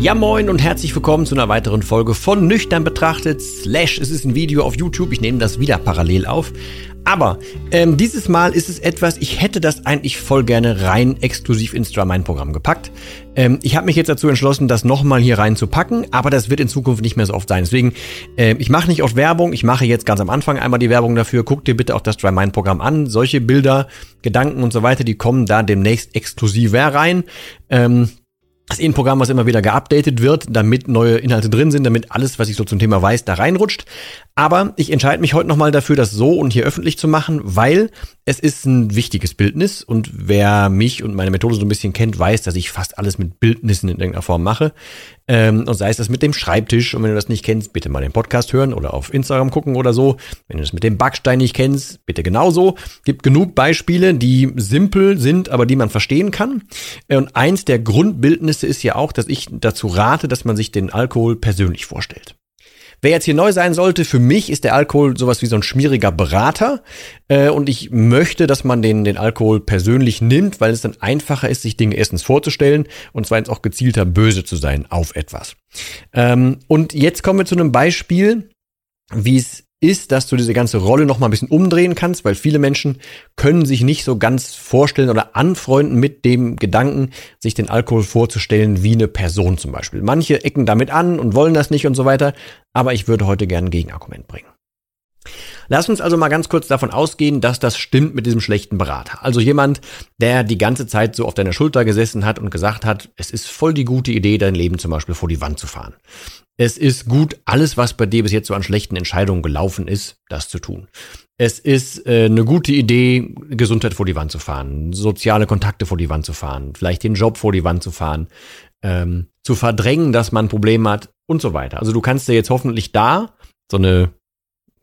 Ja moin und herzlich willkommen zu einer weiteren Folge von Nüchtern betrachtet. Slash, es ist ein Video auf YouTube, ich nehme das wieder parallel auf. Aber ähm, dieses Mal ist es etwas, ich hätte das eigentlich voll gerne rein exklusiv ins Dramine-Programm gepackt. Ähm, ich habe mich jetzt dazu entschlossen, das nochmal hier reinzupacken, aber das wird in Zukunft nicht mehr so oft sein. Deswegen, äh, ich mache nicht oft Werbung, ich mache jetzt ganz am Anfang einmal die Werbung dafür. Guck dir bitte auch das Dramine-Programm an. Solche Bilder, Gedanken und so weiter, die kommen da demnächst exklusiver rein. Ähm, das ist eh ein Programm, was immer wieder geupdatet wird, damit neue Inhalte drin sind, damit alles, was ich so zum Thema weiß, da reinrutscht. Aber ich entscheide mich heute nochmal dafür, das so und hier öffentlich zu machen, weil es ist ein wichtiges Bildnis und wer mich und meine Methode so ein bisschen kennt, weiß, dass ich fast alles mit Bildnissen in irgendeiner Form mache. Ähm, und sei es das mit dem Schreibtisch und wenn du das nicht kennst, bitte mal den Podcast hören oder auf Instagram gucken oder so. Wenn du das mit dem Backstein nicht kennst, bitte genauso. Gibt genug Beispiele, die simpel sind, aber die man verstehen kann. Und eins der Grundbildnisse ist ja auch, dass ich dazu rate, dass man sich den Alkohol persönlich vorstellt. Wer jetzt hier neu sein sollte, für mich ist der Alkohol sowas wie so ein schmieriger Berater. Äh, und ich möchte, dass man den, den Alkohol persönlich nimmt, weil es dann einfacher ist, sich Dinge erstens vorzustellen und zweitens auch gezielter böse zu sein auf etwas. Ähm, und jetzt kommen wir zu einem Beispiel, wie es ist, dass du diese ganze Rolle noch mal ein bisschen umdrehen kannst, weil viele Menschen können sich nicht so ganz vorstellen oder anfreunden mit dem Gedanken, sich den Alkohol vorzustellen wie eine Person zum Beispiel. Manche ecken damit an und wollen das nicht und so weiter, aber ich würde heute gerne ein Gegenargument bringen. Lass uns also mal ganz kurz davon ausgehen, dass das stimmt mit diesem schlechten Berater. Also jemand, der die ganze Zeit so auf deiner Schulter gesessen hat und gesagt hat, es ist voll die gute Idee, dein Leben zum Beispiel vor die Wand zu fahren. Es ist gut, alles, was bei dir bis jetzt so an schlechten Entscheidungen gelaufen ist, das zu tun. Es ist äh, eine gute Idee, Gesundheit vor die Wand zu fahren, soziale Kontakte vor die Wand zu fahren, vielleicht den Job vor die Wand zu fahren, ähm, zu verdrängen, dass man ein Problem hat und so weiter. Also du kannst dir jetzt hoffentlich da so eine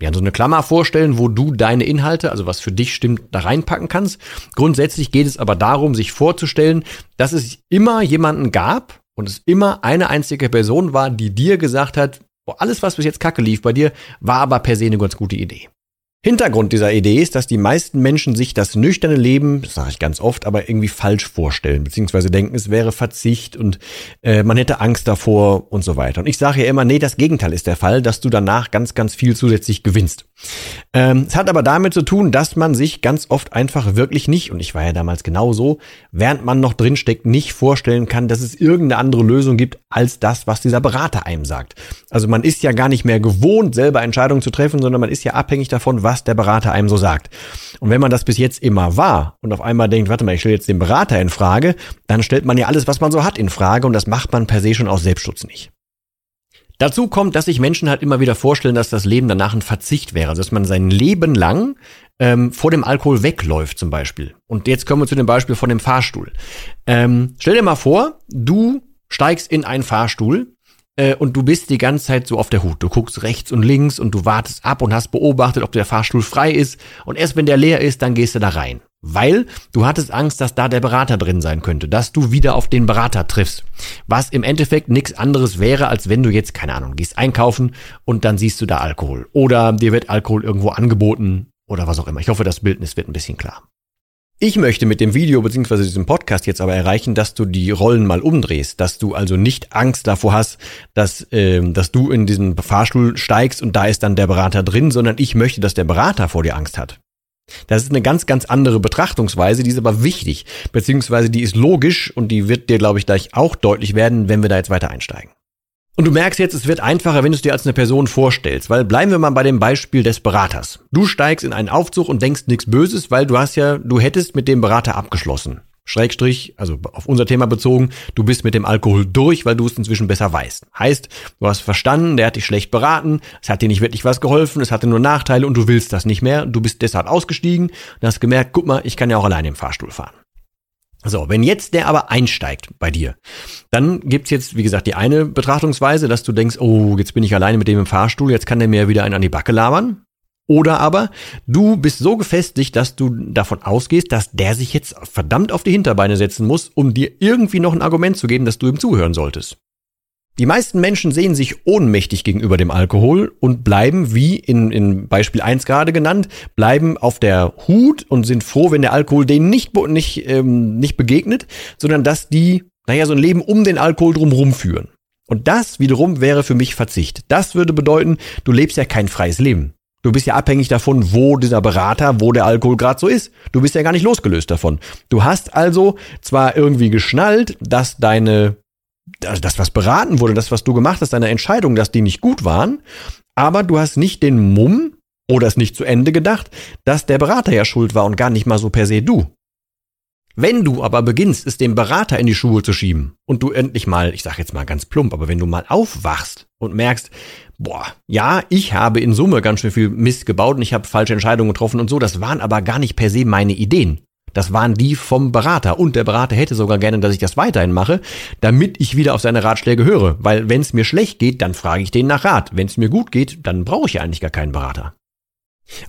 ja, so eine Klammer vorstellen, wo du deine Inhalte, also was für dich stimmt, da reinpacken kannst. Grundsätzlich geht es aber darum, sich vorzustellen, dass es immer jemanden gab, und es immer eine einzige Person war, die dir gesagt hat, alles, was bis jetzt kacke lief bei dir, war aber per se eine ganz gute Idee. Hintergrund dieser Idee ist, dass die meisten Menschen sich das nüchterne Leben, das sage ich ganz oft, aber irgendwie falsch vorstellen, beziehungsweise denken, es wäre Verzicht und äh, man hätte Angst davor und so weiter. Und ich sage ja immer, nee, das Gegenteil ist der Fall, dass du danach ganz, ganz viel zusätzlich gewinnst. Ähm, es hat aber damit zu tun, dass man sich ganz oft einfach wirklich nicht, und ich war ja damals genauso, während man noch drinsteckt, nicht vorstellen kann, dass es irgendeine andere Lösung gibt als das, was dieser Berater einem sagt. Also man ist ja gar nicht mehr gewohnt, selber Entscheidungen zu treffen, sondern man ist ja abhängig davon, was der Berater einem so sagt. Und wenn man das bis jetzt immer war und auf einmal denkt, warte mal, ich stelle jetzt den Berater in Frage, dann stellt man ja alles, was man so hat, in Frage und das macht man per se schon aus Selbstschutz nicht. Dazu kommt, dass sich Menschen halt immer wieder vorstellen, dass das Leben danach ein Verzicht wäre, also dass man sein Leben lang ähm, vor dem Alkohol wegläuft zum Beispiel. Und jetzt kommen wir zu dem Beispiel von dem Fahrstuhl. Ähm, stell dir mal vor, du steigst in einen Fahrstuhl äh, und du bist die ganze Zeit so auf der Hut. Du guckst rechts und links und du wartest ab und hast beobachtet, ob der Fahrstuhl frei ist. Und erst wenn der leer ist, dann gehst du da rein. Weil du hattest Angst, dass da der Berater drin sein könnte, dass du wieder auf den Berater triffst. Was im Endeffekt nichts anderes wäre, als wenn du jetzt, keine Ahnung, gehst einkaufen und dann siehst du da Alkohol. Oder dir wird Alkohol irgendwo angeboten oder was auch immer. Ich hoffe, das Bildnis wird ein bisschen klar. Ich möchte mit dem Video bzw. diesem Podcast jetzt aber erreichen, dass du die Rollen mal umdrehst, dass du also nicht Angst davor hast, dass, äh, dass du in diesen Fahrstuhl steigst und da ist dann der Berater drin, sondern ich möchte, dass der Berater vor dir Angst hat. Das ist eine ganz, ganz andere Betrachtungsweise, die ist aber wichtig, beziehungsweise die ist logisch und die wird dir, glaube ich, gleich auch deutlich werden, wenn wir da jetzt weiter einsteigen. Und du merkst jetzt, es wird einfacher, wenn du es dir als eine Person vorstellst, weil bleiben wir mal bei dem Beispiel des Beraters. Du steigst in einen Aufzug und denkst nichts Böses, weil du hast ja, du hättest mit dem Berater abgeschlossen. Schrägstrich, also auf unser Thema bezogen, du bist mit dem Alkohol durch, weil du es inzwischen besser weißt. Heißt, du hast verstanden, der hat dich schlecht beraten, es hat dir nicht wirklich was geholfen, es hatte nur Nachteile und du willst das nicht mehr, du bist deshalb ausgestiegen und hast gemerkt, guck mal, ich kann ja auch alleine im Fahrstuhl fahren. So, wenn jetzt der aber einsteigt bei dir, dann gibt's jetzt, wie gesagt, die eine Betrachtungsweise, dass du denkst, oh, jetzt bin ich alleine mit dem im Fahrstuhl, jetzt kann der mir wieder einen an die Backe labern. Oder aber du bist so gefestigt, dass du davon ausgehst, dass der sich jetzt verdammt auf die Hinterbeine setzen muss, um dir irgendwie noch ein Argument zu geben, dass du ihm zuhören solltest. Die meisten Menschen sehen sich ohnmächtig gegenüber dem Alkohol und bleiben, wie in, in Beispiel 1 gerade genannt, bleiben auf der Hut und sind froh, wenn der Alkohol denen nicht, nicht, ähm, nicht begegnet, sondern dass die, naja, so ein Leben um den Alkohol drumherum führen. Und das wiederum wäre für mich Verzicht. Das würde bedeuten, du lebst ja kein freies Leben. Du bist ja abhängig davon, wo dieser Berater, wo der Alkohol gerade so ist. Du bist ja gar nicht losgelöst davon. Du hast also zwar irgendwie geschnallt, dass deine also das, was beraten wurde, das, was du gemacht hast, deine Entscheidung, dass die nicht gut waren, aber du hast nicht den Mumm oder es nicht zu Ende gedacht, dass der Berater ja schuld war und gar nicht mal so per se du. Wenn du aber beginnst, es dem Berater in die Schuhe zu schieben und du endlich mal, ich sag jetzt mal ganz plump, aber wenn du mal aufwachst und merkst, boah, ja, ich habe in Summe ganz schön viel Mist gebaut und ich habe falsche Entscheidungen getroffen und so, das waren aber gar nicht per se meine Ideen. Das waren die vom Berater. Und der Berater hätte sogar gerne, dass ich das weiterhin mache, damit ich wieder auf seine Ratschläge höre. Weil wenn es mir schlecht geht, dann frage ich den nach Rat. Wenn es mir gut geht, dann brauche ich ja eigentlich gar keinen Berater.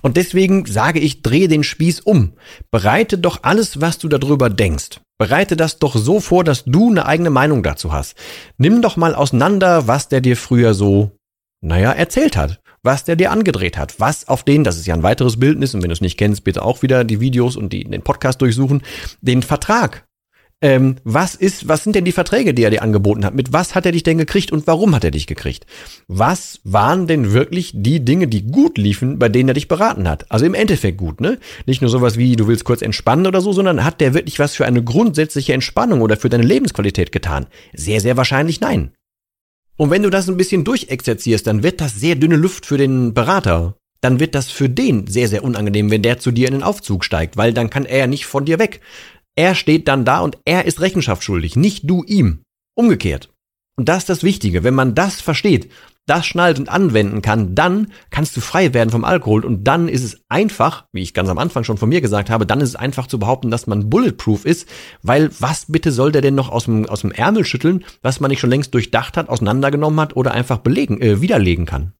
Und deswegen sage ich, drehe den Spieß um. Bereite doch alles, was du darüber denkst. Bereite das doch so vor, dass du eine eigene Meinung dazu hast. Nimm doch mal auseinander, was der dir früher so, naja, erzählt hat was der dir angedreht hat. Was auf den, das ist ja ein weiteres Bildnis, und wenn du es nicht kennst, bitte auch wieder die Videos und die, den Podcast durchsuchen, den Vertrag. Ähm, was ist, was sind denn die Verträge, die er dir angeboten hat? Mit was hat er dich denn gekriegt und warum hat er dich gekriegt? Was waren denn wirklich die Dinge, die gut liefen, bei denen er dich beraten hat? Also im Endeffekt gut, ne? Nicht nur sowas wie, du willst kurz entspannen oder so, sondern hat der wirklich was für eine grundsätzliche Entspannung oder für deine Lebensqualität getan? Sehr, sehr wahrscheinlich nein. Und wenn du das ein bisschen durchexerzierst, dann wird das sehr dünne Luft für den Berater. Dann wird das für den sehr, sehr unangenehm, wenn der zu dir in den Aufzug steigt, weil dann kann er nicht von dir weg. Er steht dann da und er ist Rechenschaft schuldig, nicht du ihm. Umgekehrt. Und das ist das Wichtige. Wenn man das versteht, das schnallt und anwenden kann, dann kannst du frei werden vom Alkohol und dann ist es einfach, wie ich ganz am Anfang schon von mir gesagt habe, dann ist es einfach zu behaupten, dass man bulletproof ist, weil was bitte soll der denn noch aus dem, aus dem Ärmel schütteln, was man nicht schon längst durchdacht hat, auseinandergenommen hat oder einfach belegen, äh, widerlegen kann?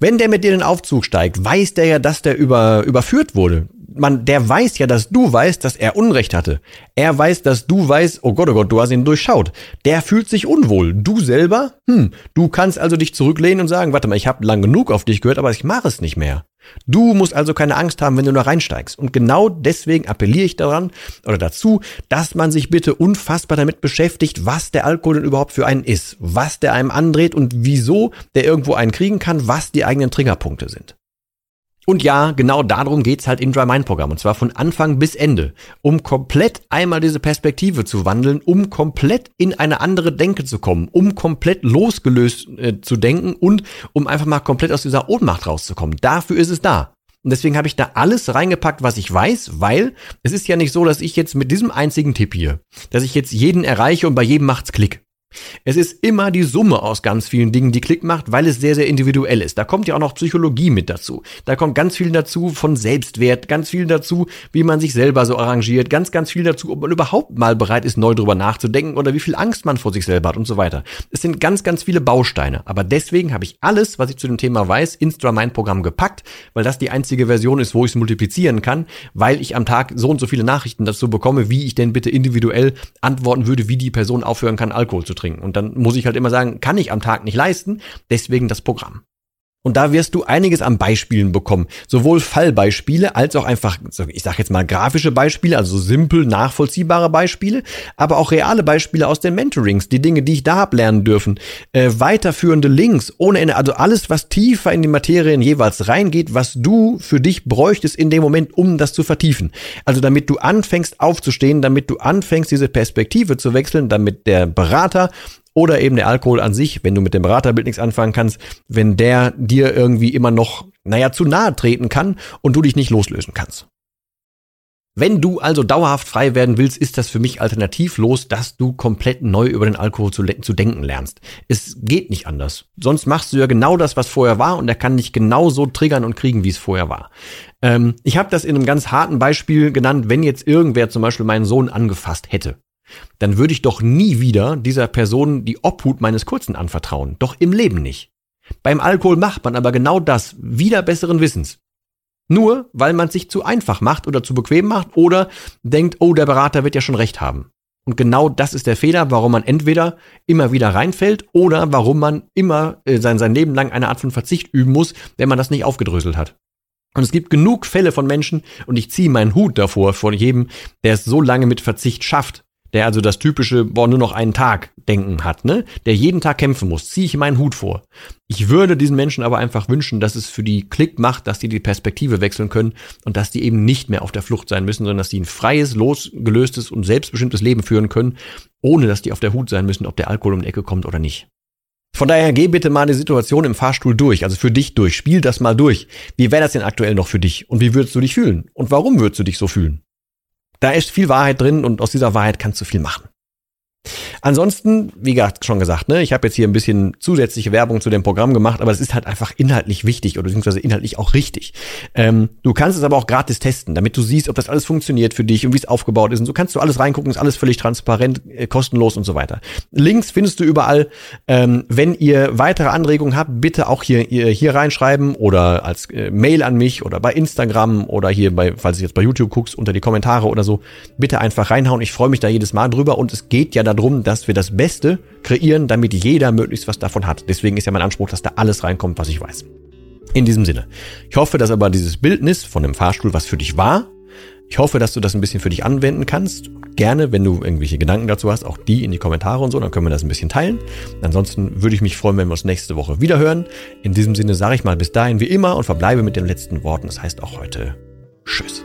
Wenn der mit dir in den Aufzug steigt, weiß der ja, dass der über, überführt wurde man, der weiß ja, dass du weißt, dass er Unrecht hatte. Er weiß, dass du weißt, oh Gott, oh Gott, du hast ihn durchschaut. Der fühlt sich unwohl. Du selber, hm, du kannst also dich zurücklehnen und sagen, warte mal, ich habe lang genug auf dich gehört, aber ich mache es nicht mehr. Du musst also keine Angst haben, wenn du da reinsteigst. Und genau deswegen appelliere ich daran oder dazu, dass man sich bitte unfassbar damit beschäftigt, was der Alkohol denn überhaupt für einen ist, was der einem andreht und wieso der irgendwo einen kriegen kann, was die eigenen Triggerpunkte sind. Und ja, genau darum geht's halt im Dry Mind Programm. Und zwar von Anfang bis Ende. Um komplett einmal diese Perspektive zu wandeln, um komplett in eine andere Denke zu kommen, um komplett losgelöst äh, zu denken und um einfach mal komplett aus dieser Ohnmacht rauszukommen. Dafür ist es da. Und deswegen habe ich da alles reingepackt, was ich weiß, weil es ist ja nicht so, dass ich jetzt mit diesem einzigen Tipp hier, dass ich jetzt jeden erreiche und bei jedem macht's Klick. Es ist immer die Summe aus ganz vielen Dingen, die Klick macht, weil es sehr, sehr individuell ist. Da kommt ja auch noch Psychologie mit dazu. Da kommt ganz viel dazu von Selbstwert, ganz viel dazu, wie man sich selber so arrangiert, ganz, ganz viel dazu, ob man überhaupt mal bereit ist, neu drüber nachzudenken oder wie viel Angst man vor sich selber hat und so weiter. Es sind ganz, ganz viele Bausteine. Aber deswegen habe ich alles, was ich zu dem Thema weiß, ins Dramind-Programm gepackt, weil das die einzige Version ist, wo ich es multiplizieren kann, weil ich am Tag so und so viele Nachrichten dazu bekomme, wie ich denn bitte individuell antworten würde, wie die Person aufhören kann, Alkohol zu trinken. Und dann muss ich halt immer sagen, kann ich am Tag nicht leisten, deswegen das Programm. Und da wirst du einiges an Beispielen bekommen. Sowohl Fallbeispiele als auch einfach, ich sag jetzt mal grafische Beispiele, also simpel nachvollziehbare Beispiele, aber auch reale Beispiele aus den Mentorings, die Dinge, die ich da hab lernen dürfen, äh, weiterführende Links, ohne Ende, also alles, was tiefer in die Materien jeweils reingeht, was du für dich bräuchtest in dem Moment, um das zu vertiefen. Also damit du anfängst aufzustehen, damit du anfängst, diese Perspektive zu wechseln, damit der Berater Oder eben der Alkohol an sich, wenn du mit dem Beraterbild nichts anfangen kannst, wenn der dir irgendwie immer noch, naja, zu nahe treten kann und du dich nicht loslösen kannst. Wenn du also dauerhaft frei werden willst, ist das für mich alternativlos, dass du komplett neu über den Alkohol zu, zu, denken lernst. Es geht nicht anders. Sonst machst du ja genau das, was vorher war und er kann dich genauso triggern und kriegen, wie es vorher war. Ähm, ich habe das in einem ganz harten Beispiel genannt, wenn jetzt irgendwer zum Beispiel meinen Sohn angefasst hätte. Dann würde ich doch nie wieder dieser Person die Obhut meines Kurzen anvertrauen. Doch im Leben nicht. Beim Alkohol macht man aber genau das, wieder besseren Wissens. Nur, weil man es sich zu einfach macht oder zu bequem macht oder denkt, oh, der Berater wird ja schon recht haben. Und genau das ist der Fehler, warum man entweder immer wieder reinfällt oder warum man immer äh, sein, sein Leben lang eine Art von Verzicht üben muss, wenn man das nicht aufgedröselt hat. Und es gibt genug Fälle von Menschen, und ich ziehe meinen Hut davor vor jedem, der es so lange mit Verzicht schafft, der also das typische, boah, nur noch einen Tag denken hat, ne? Der jeden Tag kämpfen muss, ziehe ich meinen Hut vor. Ich würde diesen Menschen aber einfach wünschen, dass es für die Klick macht, dass die die Perspektive wechseln können und dass die eben nicht mehr auf der Flucht sein müssen, sondern dass die ein freies, losgelöstes und selbstbestimmtes Leben führen können, ohne dass die auf der Hut sein müssen, ob der Alkohol um die Ecke kommt oder nicht. Von daher geh bitte mal die Situation im Fahrstuhl durch, also für dich durch. Spiel das mal durch. Wie wäre das denn aktuell noch für dich? Und wie würdest du dich fühlen? Und warum würdest du dich so fühlen? Da ist viel Wahrheit drin und aus dieser Wahrheit kannst du viel machen. Ansonsten, wie gesagt, schon gesagt, ne, ich habe jetzt hier ein bisschen zusätzliche Werbung zu dem Programm gemacht, aber es ist halt einfach inhaltlich wichtig oder beziehungsweise inhaltlich auch richtig. Ähm, du kannst es aber auch gratis testen, damit du siehst, ob das alles funktioniert für dich und wie es aufgebaut ist. Und so kannst du alles reingucken, ist alles völlig transparent, äh, kostenlos und so weiter. Links findest du überall. Ähm, wenn ihr weitere Anregungen habt, bitte auch hier, hier, hier reinschreiben oder als äh, Mail an mich oder bei Instagram oder hier bei, falls du jetzt bei YouTube guckst, unter die Kommentare oder so. Bitte einfach reinhauen. Ich freue mich da jedes Mal drüber und es geht ja darum, dass wir das Beste kreieren, damit jeder möglichst was davon hat. Deswegen ist ja mein Anspruch, dass da alles reinkommt, was ich weiß. In diesem Sinne. Ich hoffe, dass aber dieses Bildnis von dem Fahrstuhl was für dich war. Ich hoffe, dass du das ein bisschen für dich anwenden kannst. Gerne, wenn du irgendwelche Gedanken dazu hast, auch die in die Kommentare und so, dann können wir das ein bisschen teilen. Ansonsten würde ich mich freuen, wenn wir uns nächste Woche wieder hören. In diesem Sinne sage ich mal bis dahin wie immer und verbleibe mit den letzten Worten. Das heißt auch heute Tschüss.